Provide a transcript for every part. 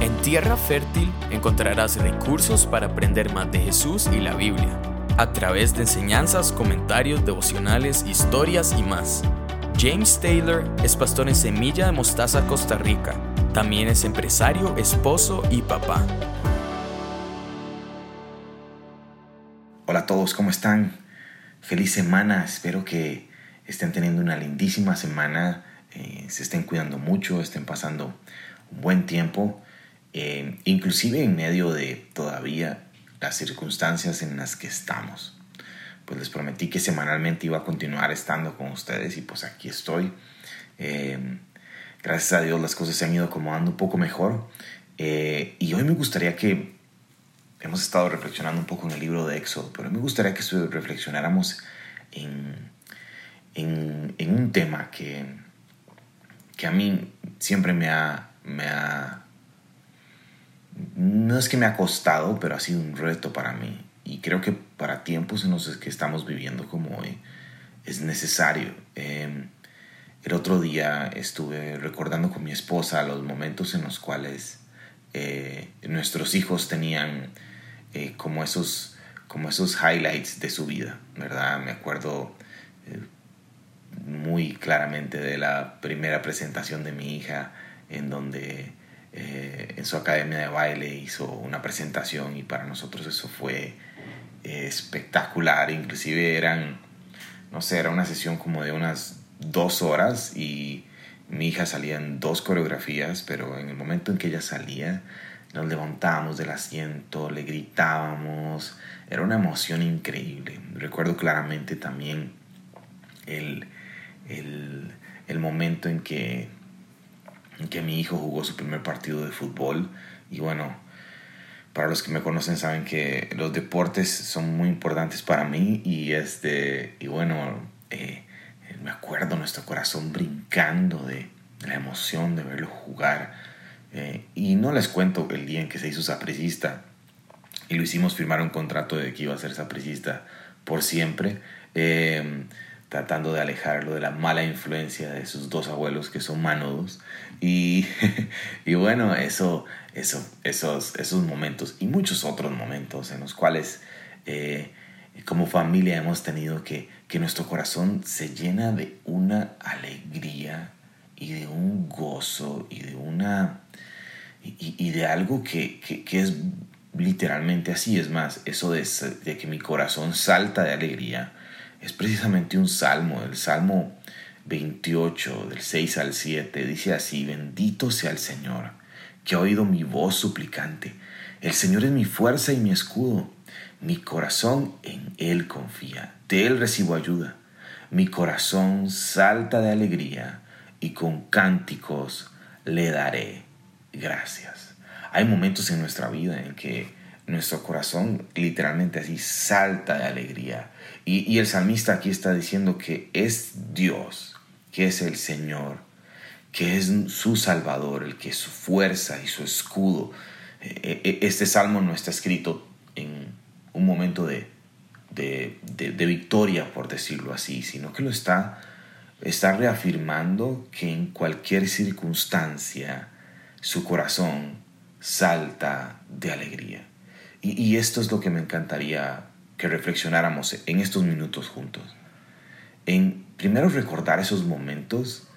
En Tierra Fértil encontrarás recursos para aprender más de Jesús y la Biblia, a través de enseñanzas, comentarios, devocionales, historias y más. James Taylor es pastor en Semilla de Mostaza, Costa Rica. También es empresario, esposo y papá. Hola a todos, ¿cómo están? Feliz semana, espero que estén teniendo una lindísima semana, eh, se estén cuidando mucho, estén pasando un buen tiempo, eh, inclusive en medio de todavía las circunstancias en las que estamos. Pues les prometí que semanalmente iba a continuar estando con ustedes y pues aquí estoy. Eh, gracias a Dios las cosas se han ido acomodando un poco mejor y hoy me gustaría que hemos estado reflexionando un poco en el libro de Éxodo, pero me gustaría que reflexionáramos en, en, en un tema que, que a mí siempre me ha, me ha, no es que me ha costado, pero ha sido un reto para mí. Y creo que para tiempos en los que estamos viviendo como hoy es necesario. Em, el otro día estuve recordando con mi esposa los momentos en los cuales eh, nuestros hijos tenían eh, como, esos, como esos highlights de su vida, ¿verdad? Me acuerdo eh, muy claramente de la primera presentación de mi hija en donde eh, en su academia de baile hizo una presentación y para nosotros eso fue espectacular, inclusive eran, no sé, era una sesión como de unas dos horas y mi hija salía en dos coreografías, pero en el momento en que ella salía, nos levantábamos del asiento, le gritábamos, era una emoción increíble. Recuerdo claramente también el, el, momento en que, que mi hijo jugó su primer partido de fútbol. Y bueno, para los que me conocen saben que los deportes son muy importantes para mí. Y este y bueno eh, me acuerdo nuestro corazón brincando de, la emoción de verlo jugar. Eh, y no les cuento el día en que se hizo sapricista. Y lo hicimos firmar un contrato de que iba a ser sapricista por siempre, eh, tratando de alejarlo de la mala influencia de sus dos abuelos que son manudos. Y, y bueno, eso, eso, esos, esos momentos y muchos otros momentos en los cuales eh, como familia hemos tenido que, que nuestro corazón se llena de una alegría y de un gozo y de una y, de algo que, es literalmente así. Es más, eso de, de, que mi corazón salta de alegría es precisamente un salmo, el Salmo 28, del 6 al 7. Dice así, bendito sea el Señor, que ha oído mi voz suplicante. El Señor es mi fuerza y mi escudo. Mi corazón en Él confía. De Él recibo ayuda. Mi corazón salta de alegría y con cánticos le daré gracias. Hay momentos en nuestra vida en que nuestro corazón literalmente así salta de alegría. Y, el salmista aquí está diciendo que es Dios, que es el Señor, que es su Salvador, el que es su fuerza y su escudo. E, e, este salmo no está escrito en un momento de, de, victoria, por decirlo así, sino que lo está, está reafirmando que en cualquier circunstancia, su corazón salta de alegría. Y, esto es lo que me encantaría que reflexionáramos en estos minutos juntos. En primero recordar esos momentos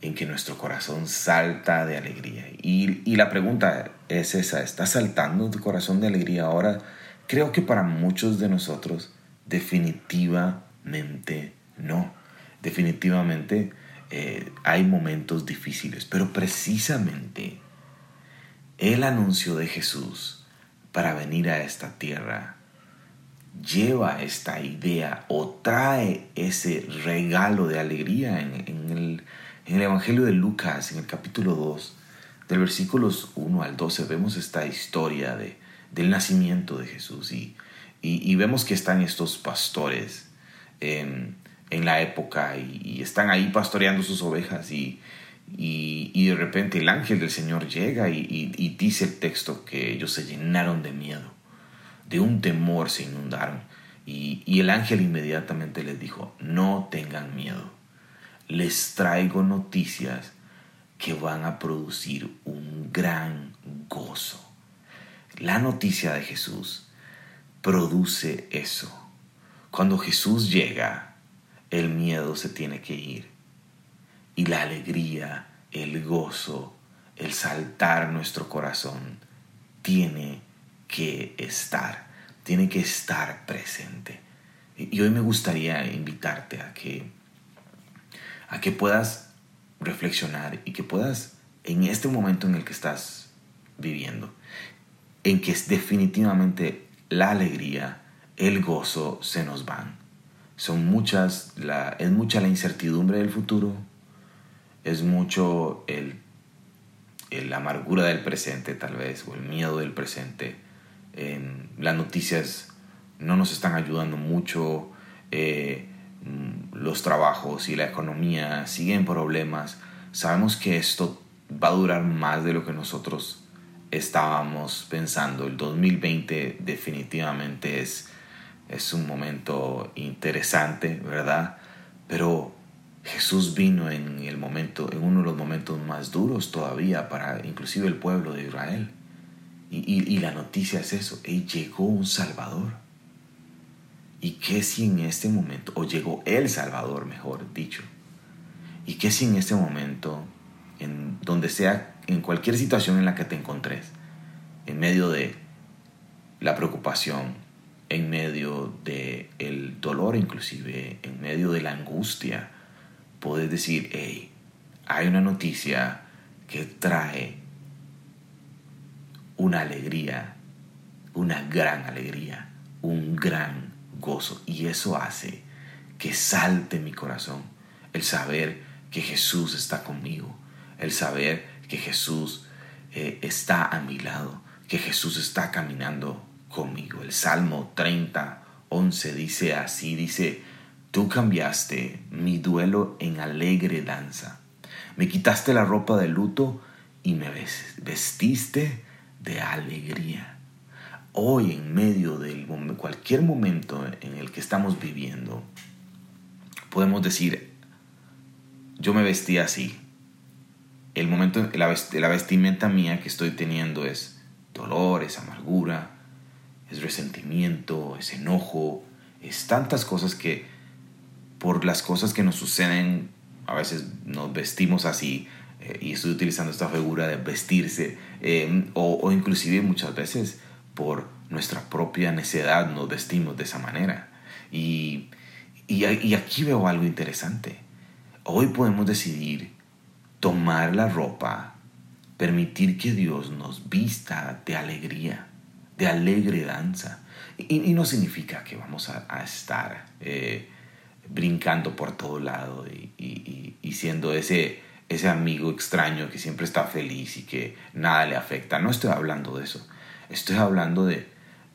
en que nuestro corazón salta de alegría. Y, y, la pregunta es esa, ¿está saltando tu corazón de alegría ahora? Creo que para muchos de nosotros definitivamente no. Definitivamente eh, hay momentos difíciles, pero precisamente el anuncio de Jesús para venir a esta tierra lleva esta idea o trae ese regalo de alegría en, el, Evangelio de Lucas, en el capítulo 2, del versículos 1 al 12, vemos esta historia de, del nacimiento de Jesús y, y, vemos que están estos pastores en, en la época y, y, están ahí pastoreando sus ovejas y, y, de repente el ángel del Señor llega y, dice el texto que ellos se llenaron de miedo, de un temor se inundaron. Y, el ángel inmediatamente les dijo, no tengan miedo, les traigo noticias que van a producir un gran gozo. La noticia de Jesús produce eso. Cuando Jesús llega, el miedo se tiene que ir. Y la alegría, el gozo, el saltar nuestro corazón, tiene que estar, tiene que estar presente. Y hoy me gustaría invitarte a que, a que puedas reflexionar y que puedas, en este momento en el que estás viviendo, en que definitivamente la alegría, el gozo se nos van. Son muchas, la, es mucha la incertidumbre del futuro, es mucho el, la amargura del presente tal vez, o el miedo del presente. En, las noticias no nos están ayudando mucho, eh, mm, los trabajos y la economía siguen problemas. Sabemos que esto va a durar más de lo que nosotros estábamos pensando. El 2020 definitivamente es, es un momento interesante, ¿verdad? Pero Jesús vino en el momento, en uno de los momentos más duros todavía para inclusive el pueblo de Israel. Y, y la noticia es eso, Él llegó un Salvador. ¿Y qué si en este momento, o llegó el Salvador, mejor dicho, y qué si en este momento, en donde sea en cualquier situación en la que te encontres, en medio de la preocupación, en medio del el dolor inclusive, en medio de la angustia, puedes decir, hey, hay una noticia que trae una alegría, una gran alegría, un gran gozo. Y eso hace que salte mi corazón el saber que Jesús está conmigo, el saber que Jesús eh, está a mi lado, que Jesús está caminando conmigo. El Salmo 30, 11 dice así, dice, tú cambiaste mi duelo en alegre danza, me quitaste la ropa de luto y me vestiste de alegría. Hoy en medio de cualquier momento en el que estamos viviendo, podemos decir, yo me vestí así, el momento, la, la vestimenta mía que estoy teniendo es dolor, es amargura, es resentimiento, es enojo, es tantas cosas que por las cosas que nos suceden a veces nos vestimos así eh, y estoy utilizando esta figura de vestirse em, o, o, inclusive muchas veces por nuestra propia necedad nos vestimos de esa manera y, y, aquí veo algo interesante hoy podemos decidir tomar la ropa, permitir que Dios nos vista de alegría, de alegre danza. Y, no significa que vamos a, estar eh, brincando por todo lado y, siendo ese, ese amigo extraño que siempre está feliz y que nada le afecta. No estoy hablando de eso. Estoy hablando de,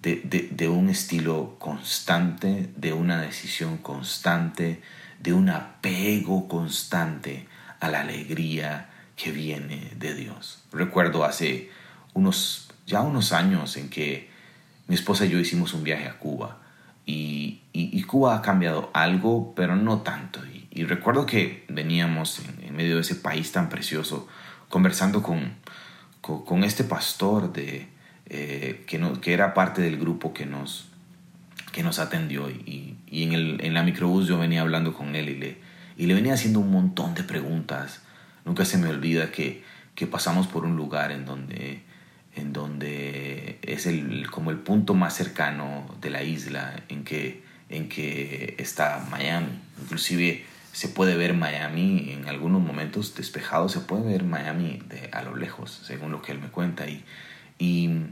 de, de, un estilo constante, de una decisión constante, de un apego constante a la alegría que viene de Dios. Recuerdo hace unos, ya unos años en que mi esposa y yo hicimos un viaje a Cuba y, Cuba ha cambiado algo, pero no tanto. Y, recuerdo que veníamos en, medio de ese país tan precioso conversando con, con, este pastor de, eh, que, no, que era parte del grupo que nos, que nos atendió y, y en, el, en la microbús yo venía hablando con él y le, y le venía haciendo un montón de preguntas. Nunca se me olvida que, que pasamos por un lugar en donde, en donde es el, como el punto más cercano de la isla en que, en que está Miami. Inclusive se puede ver Miami en algunos momentos despejado, se puede ver Miami de, a lo lejos, según lo que él me cuenta. Y, y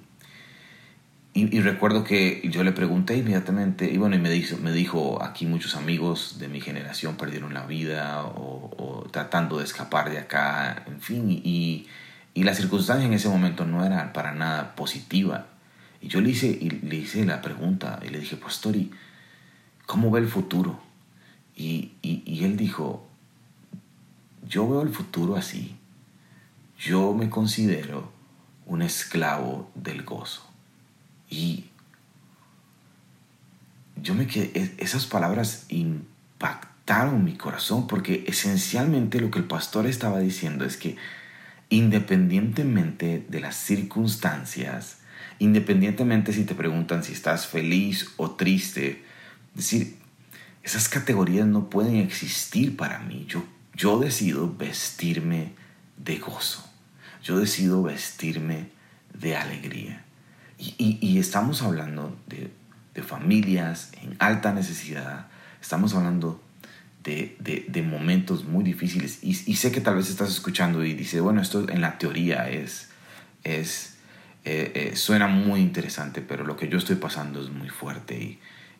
y, recuerdo que yo le pregunté inmediatamente, y bueno, y me dijo, me dijo, aquí muchos amigos de mi generación perdieron la vida o, tratando de escapar de acá, en fin, y, y, la circunstancia en ese momento no era para nada positiva. Y yo le hice, y le hice la pregunta y le dije, Pastori, ¿cómo ve el futuro? Y, y él dijo, yo veo el futuro así, yo me considero un esclavo del gozo. Y yo me quedé, esas palabras impactaron mi corazón porque esencialmente lo que el pastor estaba diciendo es que independientemente de las circunstancias, independientemente si te preguntan si estás feliz o triste, decir, esas categorías no pueden existir para mí. Yo, yo decido vestirme de gozo. Yo decido vestirme de alegría. Y, estamos hablando de, familias en alta necesidad. Estamos hablando de, momentos muy difíciles. Y, sé que tal vez estás escuchando y dices, bueno, esto en la teoría es, es eh, eh, suena muy interesante, pero lo que yo estoy pasando es muy fuerte y,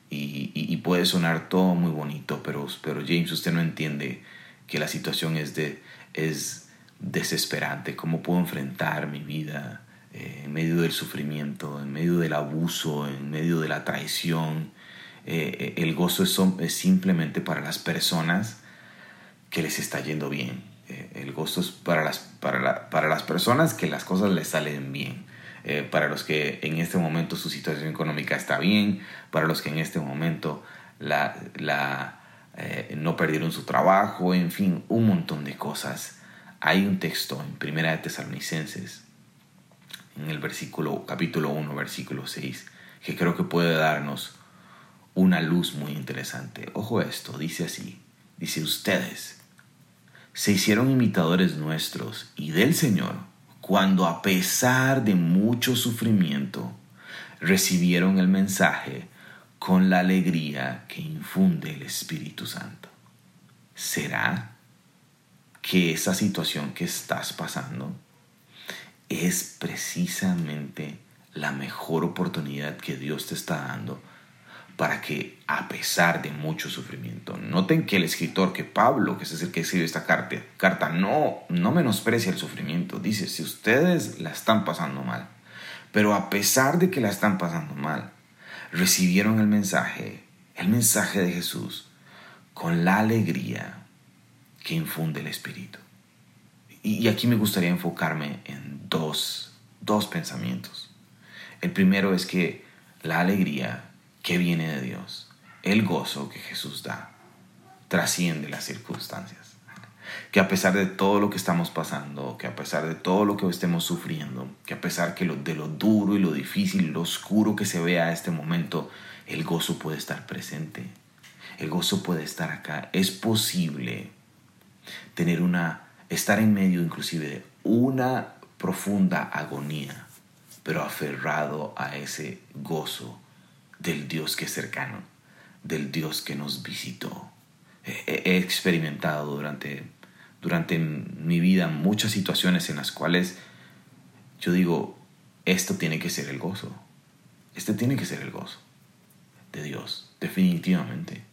y, puede sonar todo muy bonito, pero, pero James, usted no entiende que la situación es, de, es desesperante. ¿Cómo puedo enfrentar mi vida eh, en medio del sufrimiento, en medio del abuso, en medio de la traición? Eh, el gozo es, simplemente para las personas que les está yendo bien. Eh, el gozo es para las, para, las personas que las cosas les salen bien. Eh, para los que en este momento su situación económica está bien, para los que en este momento la, eh, no perdieron su trabajo, en fin, un montón de cosas. Hay un texto en Primera de Tesalonicenses, en el versículo, capítulo 1, versículo 6, que creo que puede darnos una luz muy interesante. Ojo esto, dice así, dice ustedes se hicieron imitadores nuestros y del Señor cuando a pesar de mucho sufrimiento recibieron el mensaje con la alegría que infunde el Espíritu Santo. ¿Será que esa situación que estás pasando es precisamente la mejor oportunidad que Dios te está dando para que a pesar de mucho sufrimiento, noten que el escritor, que Pablo, que es el que escribe esta carta, carta no, no menosprecia el sufrimiento, dice, si ustedes la están pasando mal, pero a pesar de que la están pasando mal, recibieron el mensaje, el mensaje de Jesús, con la alegría que infunde el Espíritu. Y aquí me gustaría enfocarme en dos, dos pensamientos. El primero es que la alegría que viene de Dios. El gozo que Jesús da trasciende las circunstancias. Que a pesar de todo lo que estamos pasando, que a pesar de todo lo que estemos sufriendo, que a pesar que de lo duro y lo difícil lo oscuro que se vea a este momento, el gozo puede estar presente. El gozo puede estar acá. Es posible tener una, estar en medio inclusive de una profunda agonía, pero aferrado a ese gozo del Dios que es cercano, del Dios que nos visitó. He, experimentado durante, durante mi vida muchas situaciones en las cuales yo digo, esto tiene que ser el gozo. Este tiene que ser el gozo de Dios, definitivamente.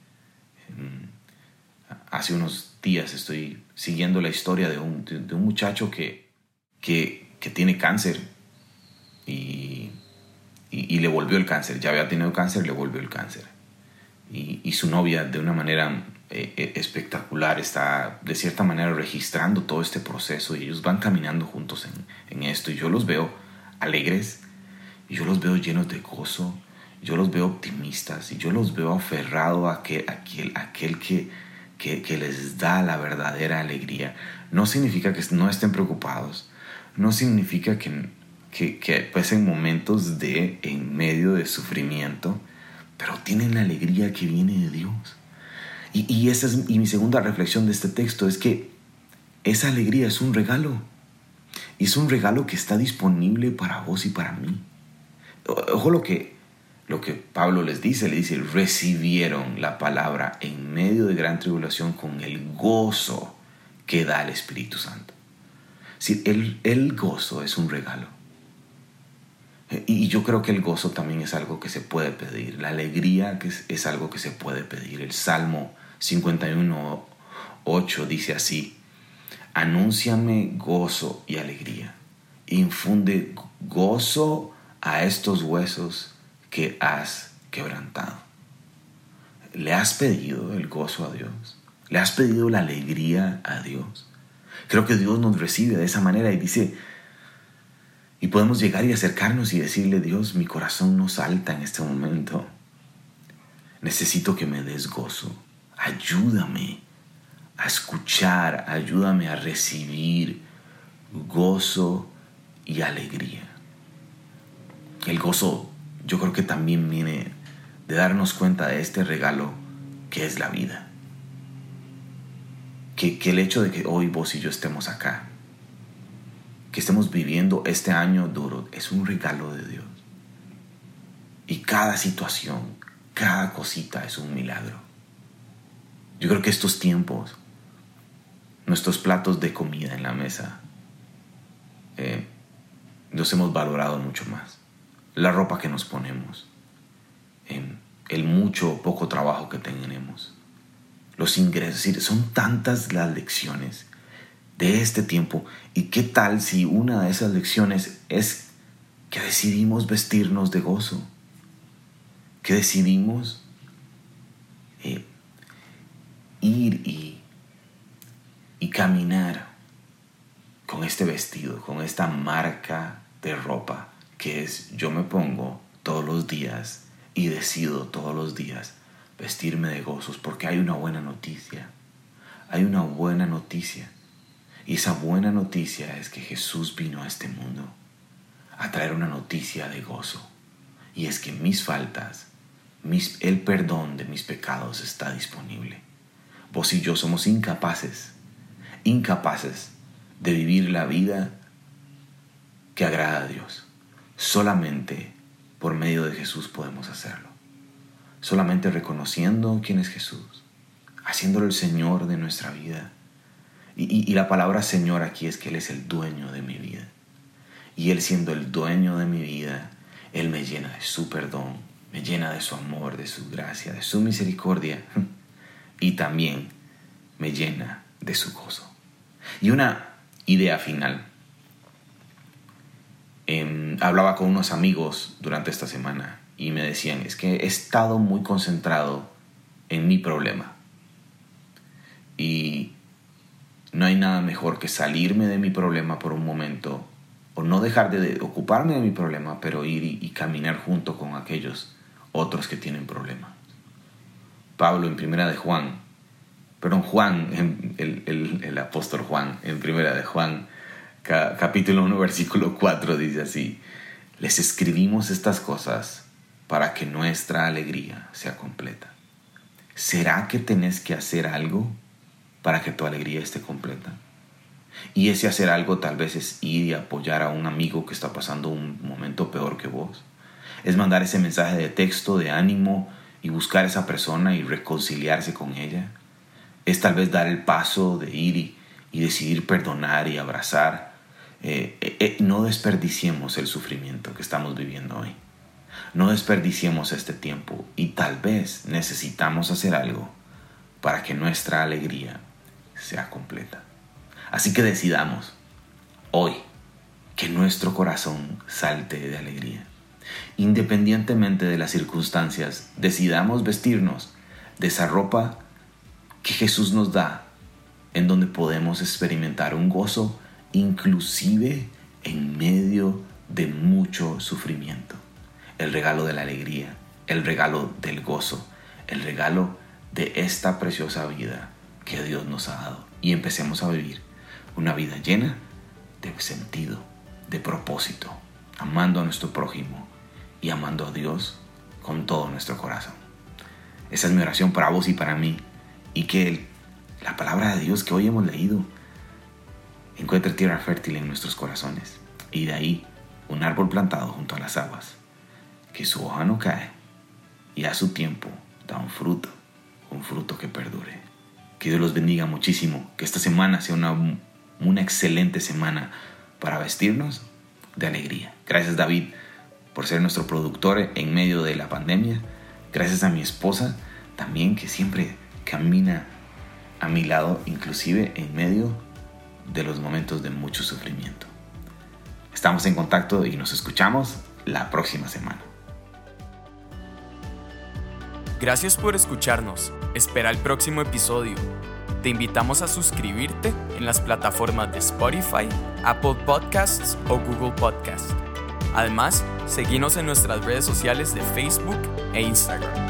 Hace unos días estoy siguiendo la historia de un, de un muchacho que, que, que tiene cáncer y y, le volvió el cáncer. Ya había tenido cáncer, le volvió el cáncer. Y, su novia, de una manera eh, eh, espectacular, está de cierta manera registrando todo este proceso y ellos van caminando juntos en, esto. Y yo los veo alegres, y yo los veo llenos de gozo, yo los veo optimistas, y yo los veo aferrados a aquel, aquel, aquel que, que, que les da la verdadera alegría. No significa que no estén preocupados, no significa que que, que pues en momentos de, en medio de sufrimiento, pero tienen la alegría que viene de Dios. Y, y esa es y mi segunda reflexión de este texto, es que esa alegría es un regalo. Y es un regalo que está disponible para vos y para mí. Ojo lo que, lo que Pablo les dice, le dice, recibieron la palabra en medio de gran tribulación con el gozo que da el Espíritu Santo. Si el, el gozo es un regalo. Y yo creo que el gozo también es algo que se puede pedir, la alegría que es, algo que se puede pedir. El Salmo 51, 8 dice así, anúnciame gozo y alegría, infunde gozo a estos huesos que has quebrantado. ¿Le has pedido el gozo a Dios? ¿Le has pedido la alegría a Dios? Creo que Dios nos recibe de esa manera y dice, y podemos llegar y acercarnos y decirle, Dios, mi corazón no salta en este momento. Necesito que me des gozo. Ayúdame a escuchar, ayúdame a recibir gozo y alegría. El gozo yo creo que también viene de darnos cuenta de este regalo que es la vida. Que, que el hecho de que hoy vos y yo estemos acá, que estemos viviendo este año duro, es un regalo de Dios. Y cada situación, cada cosita es un milagro. Yo creo que estos tiempos, nuestros platos de comida en la mesa, eh, los hemos valorado mucho más. La ropa que nos ponemos, el mucho o poco trabajo que tenemos, los ingresos, son tantas las lecciones de este tiempo. ¿Y qué tal si una de esas lecciones es que decidimos vestirnos de gozo? Que decidimos eh, ir y, y caminar con este vestido, con esta marca de ropa que es yo me pongo todos los días y decido todos los días vestirme de gozos porque hay una buena noticia. Hay una buena noticia. Y esa buena noticia es que Jesús vino a este mundo a traer una noticia de gozo. Y es que mis faltas, el perdón de mis pecados está disponible. Vos y yo somos incapaces, incapaces de vivir la vida que agrada a Dios. Solamente por medio de Jesús podemos hacerlo. Solamente reconociendo quién es Jesús, haciéndolo el Señor de nuestra vida. Y, la palabra Señor aquí es que Él es el dueño de mi vida. Y Él siendo el dueño de mi vida, Él me llena de su perdón, me llena de su amor, de su gracia, de su misericordia. y también me llena de su gozo. Y una idea final. Em, hablaba con unos amigos durante esta semana y me decían, es que he estado muy concentrado en mi problema. Y no hay nada mejor que salirme de mi problema por un momento o no dejar de ocuparme de mi problema, pero ir y, caminar junto con aquellos otros que tienen problemas. Pablo en Primera de Juan, perdón, Juan, el, el, apóstol Juan, en Primera de Juan, capítulo 1, versículo 4, dice así, les escribimos estas cosas para que nuestra alegría sea completa. ¿Será que tenés que hacer algo para que tu alegría esté completa? Y ese hacer algo tal vez es ir y apoyar a un amigo que está pasando un momento peor que vos. Es mandar ese mensaje de texto, de ánimo, y buscar a esa persona y reconciliarse con ella. Es tal vez dar el paso de ir y, decidir perdonar y abrazar. Eh, eh, eh, no desperdiciemos el sufrimiento que estamos viviendo hoy. No desperdiciemos este tiempo y tal vez necesitamos hacer algo para que nuestra alegría sea completa. Así que decidamos hoy que nuestro corazón salte de alegría independientemente de las circunstancias, decidamos vestirnos de esa ropa que Jesús nos da, en donde podemos experimentar un gozo inclusive en medio de mucho sufrimiento. El regalo de la alegría, el regalo del gozo, el regalo de esta preciosa vida que Dios nos ha dado. Y empecemos a vivir una vida llena de sentido, de propósito, amando a nuestro prójimo y amando a Dios con todo nuestro corazón. Esa es mi oración para vos y para mí. Y que la palabra de Dios que hoy hemos leído encuentre tierra fértil en nuestros corazones. Y de ahí un árbol plantado junto a las aguas, que su hoja no cae y a su tiempo da un fruto, un fruto que perdure. Que Dios los bendiga muchísimo, que esta semana sea una, una excelente semana para vestirnos de alegría. Gracias David por ser nuestro productor en medio de la pandemia. Gracias a mi esposa también que siempre camina a mi lado, inclusive en medio de los momentos de mucho sufrimiento. Estamos en contacto y nos escuchamos la próxima semana. Gracias por escucharnos. Espera el próximo episodio. Te invitamos a suscribirte en las plataformas de Spotify, Apple Podcasts o Google Podcasts. Además, seguimos en nuestras redes sociales de Facebook e Instagram.